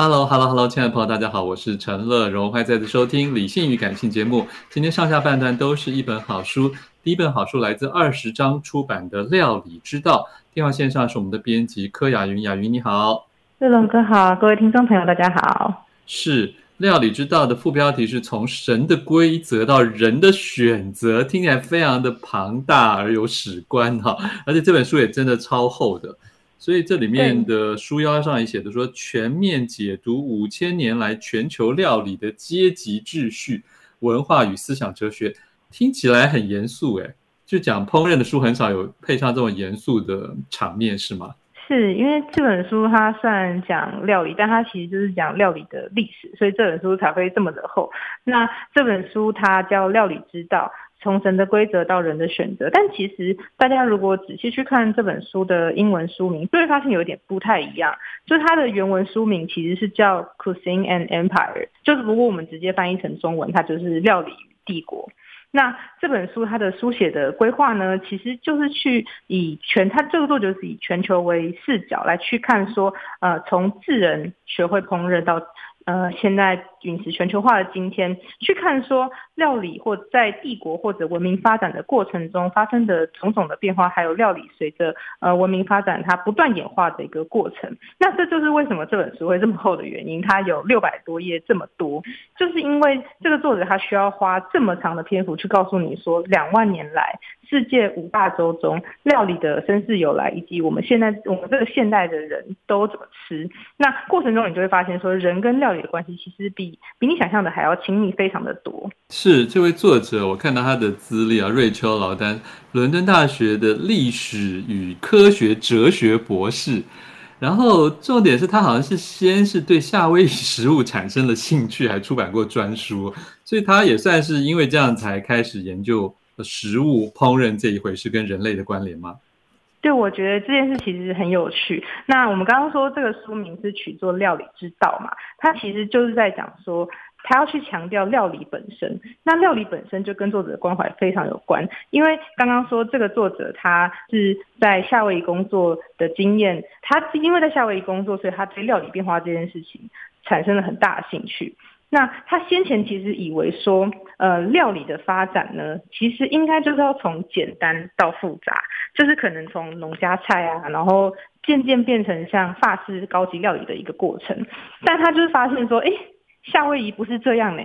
Hello，Hello，Hello，hello, 亲爱的朋友，大家好，我是陈乐荣，欢迎再次收听《理性与感性》节目。今天上下半段都是一本好书，第一本好书来自二十章出版的《料理之道》。电话线上是我们的编辑柯雅云，雅云你好，乐荣哥好，各位听众朋友大家好。是《料理之道》的副标题是从神的规则到人的选择，听起来非常的庞大而有史观哈，而且这本书也真的超厚的。所以这里面的书腰上也写的说，全面解读五千年来全球料理的阶级秩序、文化与思想哲学，听起来很严肃诶，就讲烹饪的书很少有配上这么严肃的场面，是吗？是因为这本书它算讲料理，但它其实就是讲料理的历史，所以这本书才会这么的厚。那这本书它叫《料理之道》。从神的规则到人的选择，但其实大家如果仔细去看这本书的英文书名，就会发现有点不太一样。就是它的原文书名其实是叫《Cuisine and Empire》，就是如果我们直接翻译成中文，它就是《料理与帝国》。那这本书它的书写的规划呢，其实就是去以全，它这个作者是以全球为视角来去看说，呃，从智人学会烹饪到。呃，现在饮食全球化的今天，去看说料理或在帝国或者文明发展的过程中发生的种种的变化，还有料理随着呃文明发展它不断演化的一个过程。那这就是为什么这本书会这么厚的原因，它有六百多页这么多，就是因为这个作者他需要花这么长的篇幅去告诉你说，两万年来世界五大洲中料理的身世由来，以及我们现在我们这个现代的人都怎么吃。那过程中你就会发现说，人跟料理的关系其实比比你想象的还要亲密，非常的多。是这位作者，我看到他的资历啊，瑞秋劳丹，伦敦大学的历史与科学哲学博士。然后重点是他好像是先是对夏威夷食物产生了兴趣，还出版过专书，所以他也算是因为这样才开始研究食物烹饪这一回事跟人类的关联吗？对，我觉得这件事其实很有趣。那我们刚刚说这个书名是取作《料理之道》嘛，它其实就是在讲说，他要去强调料理本身。那料理本身就跟作者的关怀非常有关，因为刚刚说这个作者他是在夏威夷工作的经验，他因为在夏威夷工作，所以他对料理变化这件事情产生了很大的兴趣。那他先前其实以为说，呃，料理的发展呢，其实应该就是要从简单到复杂，就是可能从农家菜啊，然后渐渐变成像法式高级料理的一个过程。但他就是发现说，诶，夏威夷不是这样呢。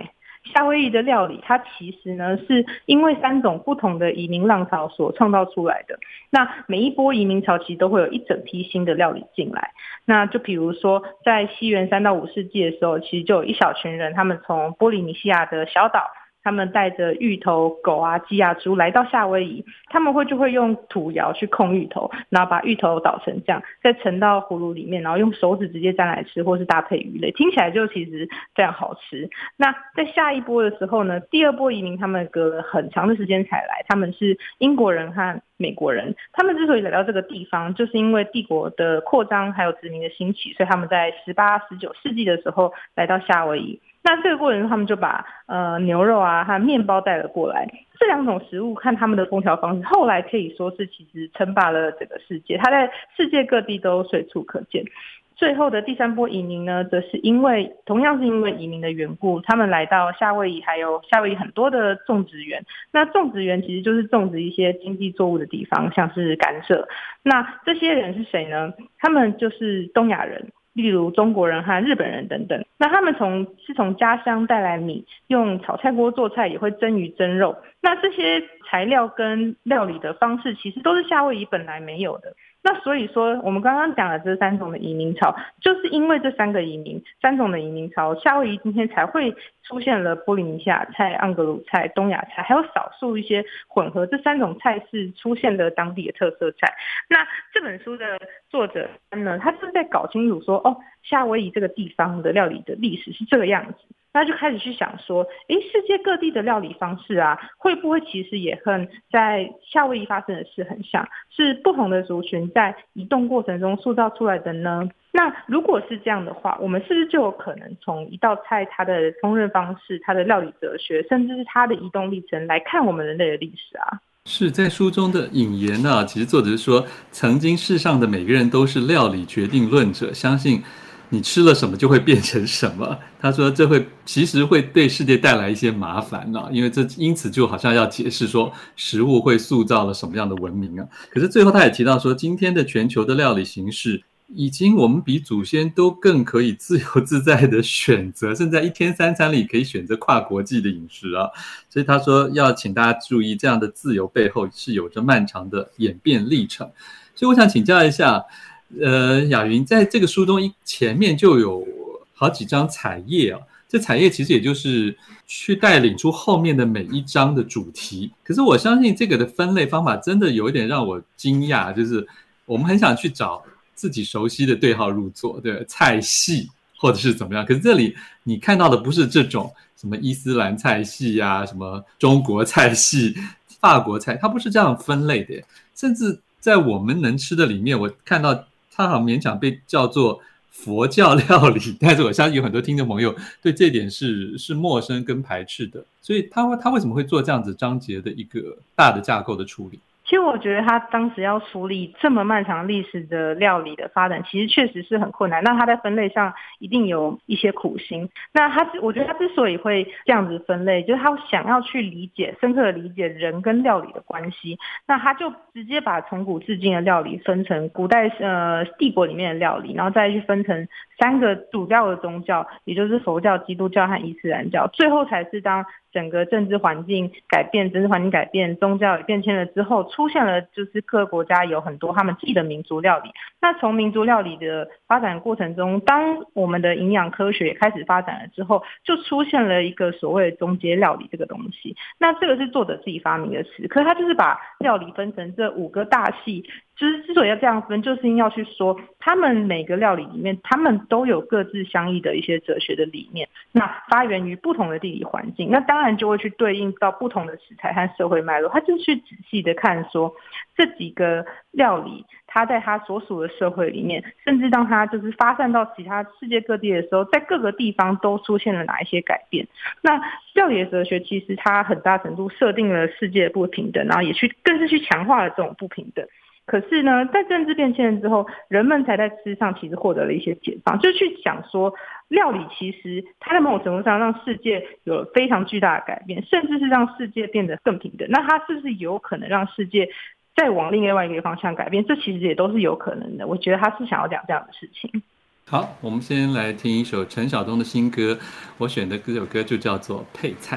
夏威夷的料理，它其实呢是因为三种不同的移民浪潮所创造出来的。那每一波移民潮其实都会有一整批新的料理进来。那就比如说，在西元三到五世纪的时候，其实就有一小群人，他们从波利尼西亚的小岛。他们带着芋头、狗啊、鸡啊、猪来到夏威夷，他们会就会用土窑去控芋头，然后把芋头捣成酱，再盛到葫芦里面，然后用手指直接沾来吃，或是搭配鱼类，听起来就其实非常好吃。那在下一波的时候呢，第二波移民他们隔了很长的时间才来，他们是英国人和美国人。他们之所以来到这个地方，就是因为帝国的扩张还有殖民的兴起，所以他们在十八、十九世纪的时候来到夏威夷。那这个过程中，他们就把呃牛肉啊和面包带了过来。这两种食物看他们的烹调方式，后来可以说是其实称霸了整个世界，它在世界各地都随处可见。最后的第三波移民呢，则是因为同样是因为移民的缘故，他们来到夏威夷，还有夏威夷很多的种植园。那种植园其实就是种植一些经济作物的地方，像是甘蔗。那这些人是谁呢？他们就是东亚人，例如中国人和日本人等等。那他们从是从家乡带来米，用炒菜锅做菜，也会蒸鱼蒸肉。那这些材料跟料理的方式，其实都是夏威夷本来没有的。那所以说，我们刚刚讲的这三种的移民潮，就是因为这三个移民，三种的移民潮，夏威夷今天才会出现了波利尼西亚菜、盎格鲁菜、东亚菜，还有少数一些混合这三种菜式出现的当地的特色菜。那这本书的作者呢，他是在搞清楚说，哦，夏威夷这个地方的料理的历史是这个样子。那就开始去想说，诶，世界各地的料理方式啊，会不会其实也和在夏威夷发生的事很像，是不同的族群在移动过程中塑造出来的呢？那如果是这样的话，我们是不是就有可能从一道菜它的烹饪方式、它的料理哲学，甚至是它的移动历程来看我们人类的历史啊？是在书中的引言呢、其实作者是说，曾经世上的每个人都是料理决定论者，相信。你吃了什么就会变成什么。他说这会其实会对世界带来一些麻烦呢，因为这因此就好像要解释说食物会塑造了什么样的文明啊。可是最后他也提到说，今天的全球的料理形式已经我们比祖先都更可以自由自在的选择，甚至在一天三餐里可以选择跨国际的饮食啊。所以他说要请大家注意，这样的自由背后是有着漫长的演变历程。所以我想请教一下。呃，雅云在这个书中一前面就有好几张彩页啊，这彩页其实也就是去带领出后面的每一章的主题。可是我相信这个的分类方法真的有一点让我惊讶，就是我们很想去找自己熟悉的对号入座，对菜系或者是怎么样。可是这里你看到的不是这种什么伊斯兰菜系呀，什么中国菜系、法国菜，它不是这样分类的。甚至在我们能吃的里面，我看到。它好勉强被叫做佛教料理，但是我相信有很多听众朋友对这点是是陌生跟排斥的，所以他他为什么会做这样子章节的一个大的架构的处理？其实我觉得他当时要处理这么漫长历史的料理的发展，其实确实是很困难。那他在分类上一定有一些苦心。那他，我觉得他之所以会这样子分类，就是他想要去理解、深刻的理解人跟料理的关系。那他就直接把从古至今的料理分成古代呃帝国里面的料理，然后再去分成三个主要的宗教，也就是佛教、基督教和伊斯兰教。最后才是当。整个政治环境改变，政治环境改变，宗教也变迁了之后，出现了就是各个国家有很多他们自己的民族料理。那从民族料理的发展过程中，当我们的营养科学也开始发展了之后，就出现了一个所谓的中阶料理这个东西。那这个是作者自己发明的词，可是他就是把料理分成这五个大系。就是之所以要这样分，就是因为要去说，他们每个料理里面，他们都有各自相异的一些哲学的理念。那发源于不同的地理环境，那当然就会去对应到不同的食材和社会脉络。他就去仔细的看说，这几个料理，它在它所属的社会里面，甚至当它就是发散到其他世界各地的时候，在各个地方都出现了哪一些改变。那料理的哲学其实它很大程度设定了世界的不平等，然后也去更是去强化了这种不平等。可是呢，在政治变迁之后，人们才在吃上其实获得了一些解放，就去想说，料理其实它在某种程度上让世界有了非常巨大的改变，甚至是让世界变得更平等。那它是不是有可能让世界再往另外一个方向改变？这其实也都是有可能的。我觉得他是想要讲这样的事情。好，我们先来听一首陈晓东的新歌，我选的这首歌就叫做《配菜》。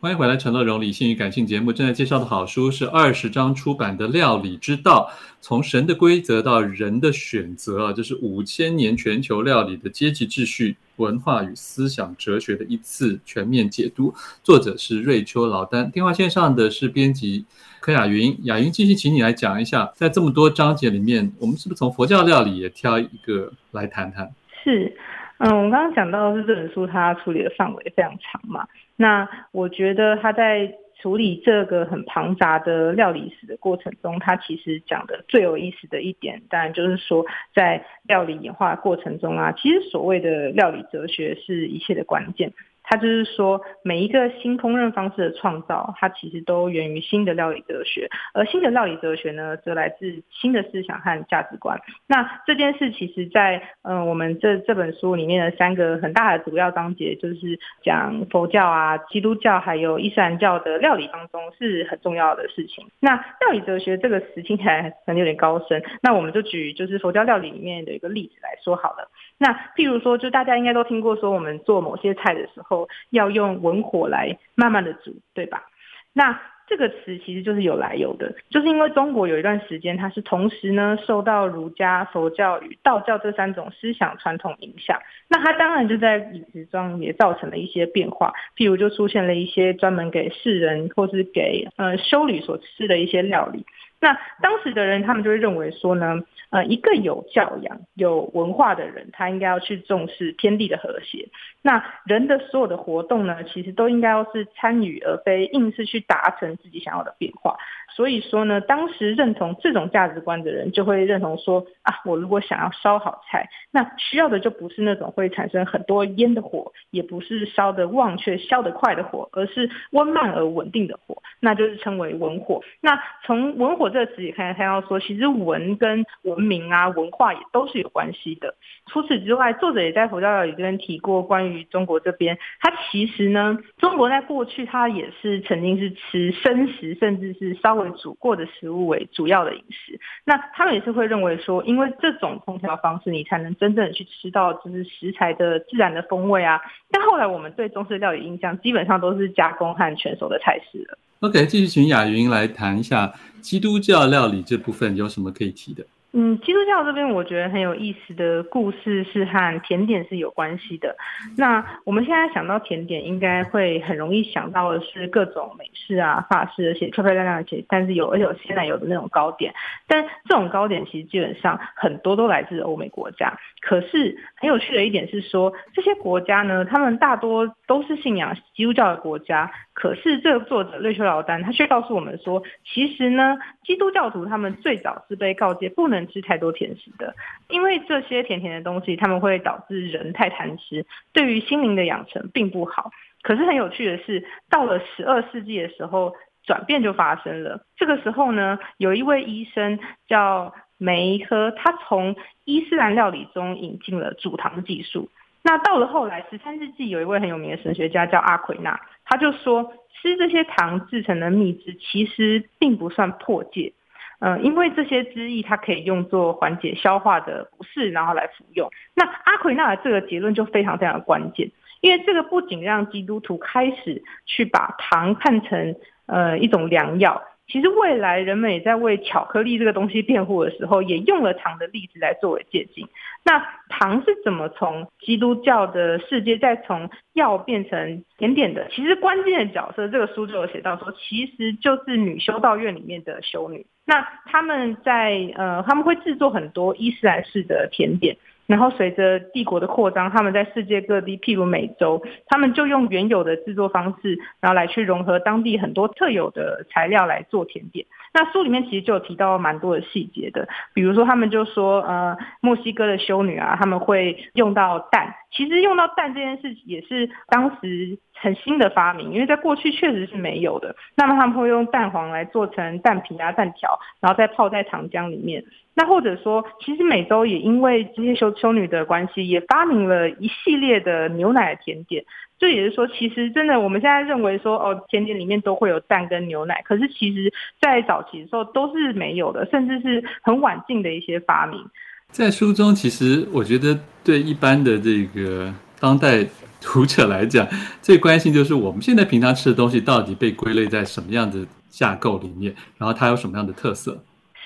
欢迎回来，《陈乐融理性与感性》节目正在介绍的好书是二十章出版的《料理之道：从神的规则到人的选择》啊，这是五千年全球料理的阶级秩序、文化与思想哲学的一次全面解读。作者是瑞秋劳丹。电话线上的是编辑柯雅云，雅云继续请你来讲一下，在这么多章节里面，我们是不是从佛教料理也挑一个来谈谈？是。嗯，我刚刚讲到的是这本书，它处理的范围非常长嘛。那我觉得他在处理这个很庞杂的料理史的过程中，他其实讲的最有意思的一点，当然就是说，在料理演化过程中啊，其实所谓的料理哲学是一切的关键。他就是说，每一个新烹饪方式的创造，它其实都源于新的料理哲学，而新的料理哲学呢，则来自新的思想和价值观。那这件事其实在，在呃我们这这本书里面的三个很大的主要章节，就是讲佛教啊、基督教还有伊斯兰教的料理当中是很重要的事情。那料理哲学这个词听起来可能有点高深，那我们就举就是佛教料理里面的一个例子来说好了。那譬如说，就大家应该都听过说，我们做某些菜的时候要用文火来慢慢的煮，对吧？那这个词其实就是有来由的，就是因为中国有一段时间，它是同时呢受到儒家、佛教与道教这三种思想传统影响，那它当然就在饮食中也造成了一些变化，譬如就出现了一些专门给世人或是给呃修女所吃的一些料理。那当时的人，他们就会认为说呢，呃，一个有教养、有文化的人，他应该要去重视天地的和谐。那人的所有的活动呢，其实都应该要是参与，而非硬是去达成自己想要的变化。所以说呢，当时认同这种价值观的人，就会认同说啊，我如果想要烧好菜，那需要的就不是那种会产生很多烟的火，也不是烧得旺却烧得快的火，而是温慢而稳定的火，那就是称为文火。那从文火这个词也可以看到说，其实文跟文文明啊、文化也都是有关系的。除此之外，作者也在佛教料理这边提过，关于中国这边，它其实呢，中国在过去它也是曾经是吃生食，甚至是稍微。煮过的食物为主要的饮食，那他们也是会认为说，因为这种烹调方式，你才能真正的去吃到就是食材的自然的风味啊。但后来我们对中式料理印象，基本上都是加工和全熟的菜式了。OK，继续请雅云来谈一下基督教料理这部分有什么可以提的？嗯，基督教这边我觉得很有意思的故事是和甜点是有关系的。那我们现在想到甜点，应该会很容易想到的是各种美式啊、法式，而且漂漂亮亮，而且但是有而且有鲜奶油的那种糕点。但这种糕点其实基本上很多都来自欧美国家。可是很有趣的一点是说，这些国家呢，他们大多都是信仰基督教的国家。可是这个作者瑞秋劳丹他却告诉我们说，其实呢，基督教徒他们最早是被告诫不能。吃太多甜食的，因为这些甜甜的东西，他们会导致人太贪吃，对于心灵的养成并不好。可是很有趣的是，到了十二世纪的时候，转变就发生了。这个时候呢，有一位医生叫梅赫，他从伊斯兰料理中引进了煮糖技术。那到了后来，十三世纪有一位很有名的神学家叫阿奎那，他就说，吃这些糖制成的蜜汁，其实并不算破戒。嗯，因为这些汁液它可以用作缓解消化的不适，然后来服用。那阿奎那的这个结论就非常非常关键，因为这个不仅让基督徒开始去把糖看成呃一种良药，其实未来人们也在为巧克力这个东西辩护的时候，也用了糖的例子来作为借镜。那糖是怎么从基督教的世界再从药变成甜点的？其实关键的角色，这个书就有写到说，其实就是女修道院里面的修女。那他们在呃，他们会制作很多伊斯兰式的甜点，然后随着帝国的扩张，他们在世界各地，譬如美洲，他们就用原有的制作方式，然后来去融合当地很多特有的材料来做甜点。那书里面其实就有提到蛮多的细节的，比如说他们就说，呃，墨西哥的修女啊，他们会用到蛋，其实用到蛋这件事也是当时。很新的发明，因为在过去确实是没有的。那么他们会用蛋黄来做成蛋皮啊、蛋条，然后再泡在糖浆里面。那或者说，其实美洲也因为这些修修女的关系，也发明了一系列的牛奶甜点。这也是说，其实真的我们现在认为说，哦，甜点里面都会有蛋跟牛奶，可是其实在早期的时候都是没有的，甚至是很晚近的一些发明。在书中，其实我觉得对一般的这个当代。读者来讲，最关心就是我们现在平常吃的东西到底被归类在什么样的架构里面，然后它有什么样的特色？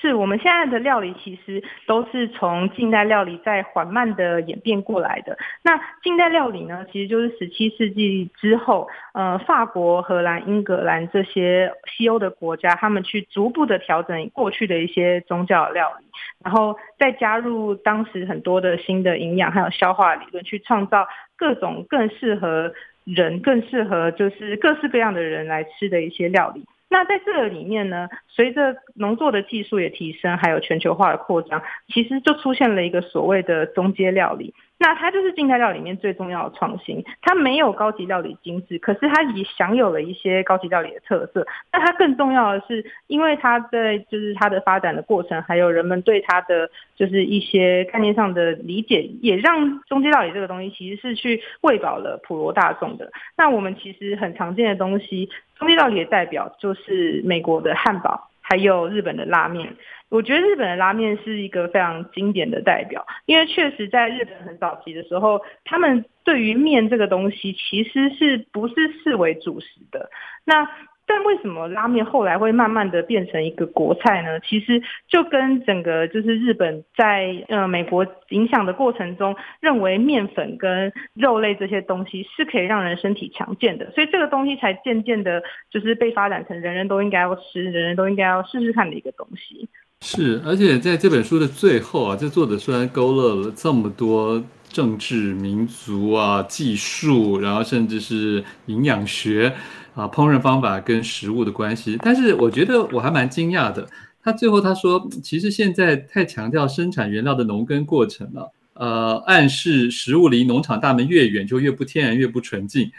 是我们现在的料理其实都是从近代料理在缓慢的演变过来的。那近代料理呢，其实就是十七世纪之后，呃，法国、荷兰、英格兰这些西欧的国家，他们去逐步的调整过去的一些宗教料理，然后再加入当时很多的新的营养还有消化理论，去创造各种更适合人，更适合就是各式各样的人来吃的一些料理。那在这个里面呢，随着农作的技术也提升，还有全球化的扩张，其实就出现了一个所谓的中阶料理。那它就是静态料理里面最重要的创新，它没有高级料理精致，可是它也享有了一些高级料理的特色。那它更重要的是，因为它在就是它的发展的过程，还有人们对它的就是一些概念上的理解，也让中阶料理这个东西其实是去喂饱了普罗大众的。那我们其实很常见的东西，中阶料理的代表就是美国的汉堡，还有日本的拉面。我觉得日本的拉面是一个非常经典的代表，因为确实在日本很早期的时候，他们对于面这个东西其实是不是视为主食的。那但为什么拉面后来会慢慢的变成一个国菜呢？其实就跟整个就是日本在呃美国影响的过程中，认为面粉跟肉类这些东西是可以让人身体强健的，所以这个东西才渐渐的就是被发展成人人都应该要吃，人人都应该要试试看的一个东西。是，而且在这本书的最后啊，这作者虽然勾勒了这么多政治、民族啊、技术，然后甚至是营养学啊、烹饪方法跟食物的关系，但是我觉得我还蛮惊讶的。他最后他说，其实现在太强调生产原料的农耕过程了，呃，暗示食物离农场大门越远就越不天然、越不纯净，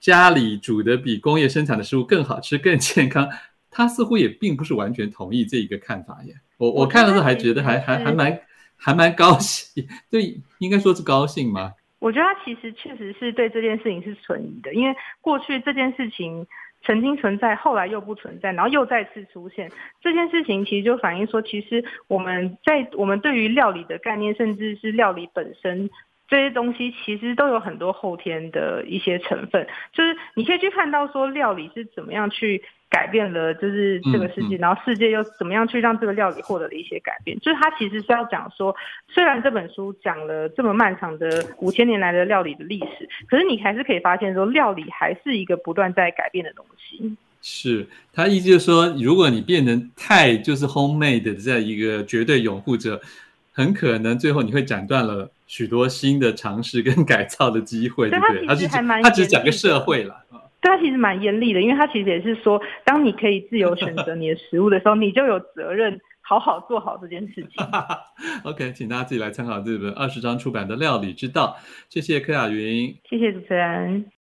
家里煮的比工业生产的食物更好吃、更健康。他似乎也并不是完全同意这一个看法耶。我我看了之后还觉得还还还蛮还蛮高兴，对，应该说是高兴吗？我觉得他其实确实是对这件事情是存疑的，因为过去这件事情曾经存在，后来又不存在，然后又再次出现。这件事情其实就反映说，其实我们在我们对于料理的概念，甚至是料理本身这些东西，其实都有很多后天的一些成分，就是你可以去看到说料理是怎么样去。改变了就是这个世界，嗯嗯、然后世界又怎么样去让这个料理获得了一些改变？就是它其实是要讲说，虽然这本书讲了这么漫长的五千年来的料理的历史，可是你还是可以发现说，料理还是一个不断在改变的东西。是他意思就是说，如果你变成太就是 homemade 的这样一个绝对拥护者，很可能最后你会斩断了许多新的尝试跟改造的机会，对不对？他其实还蛮，他只讲个社会了。对他其实蛮严厉的，因为他其实也是说，当你可以自由选择你的食物的时候，你就有责任好好做好这件事情。OK，请大家自己来参考这本二十章出版的《料理之道》。谢谢柯雅云，谢谢主持人。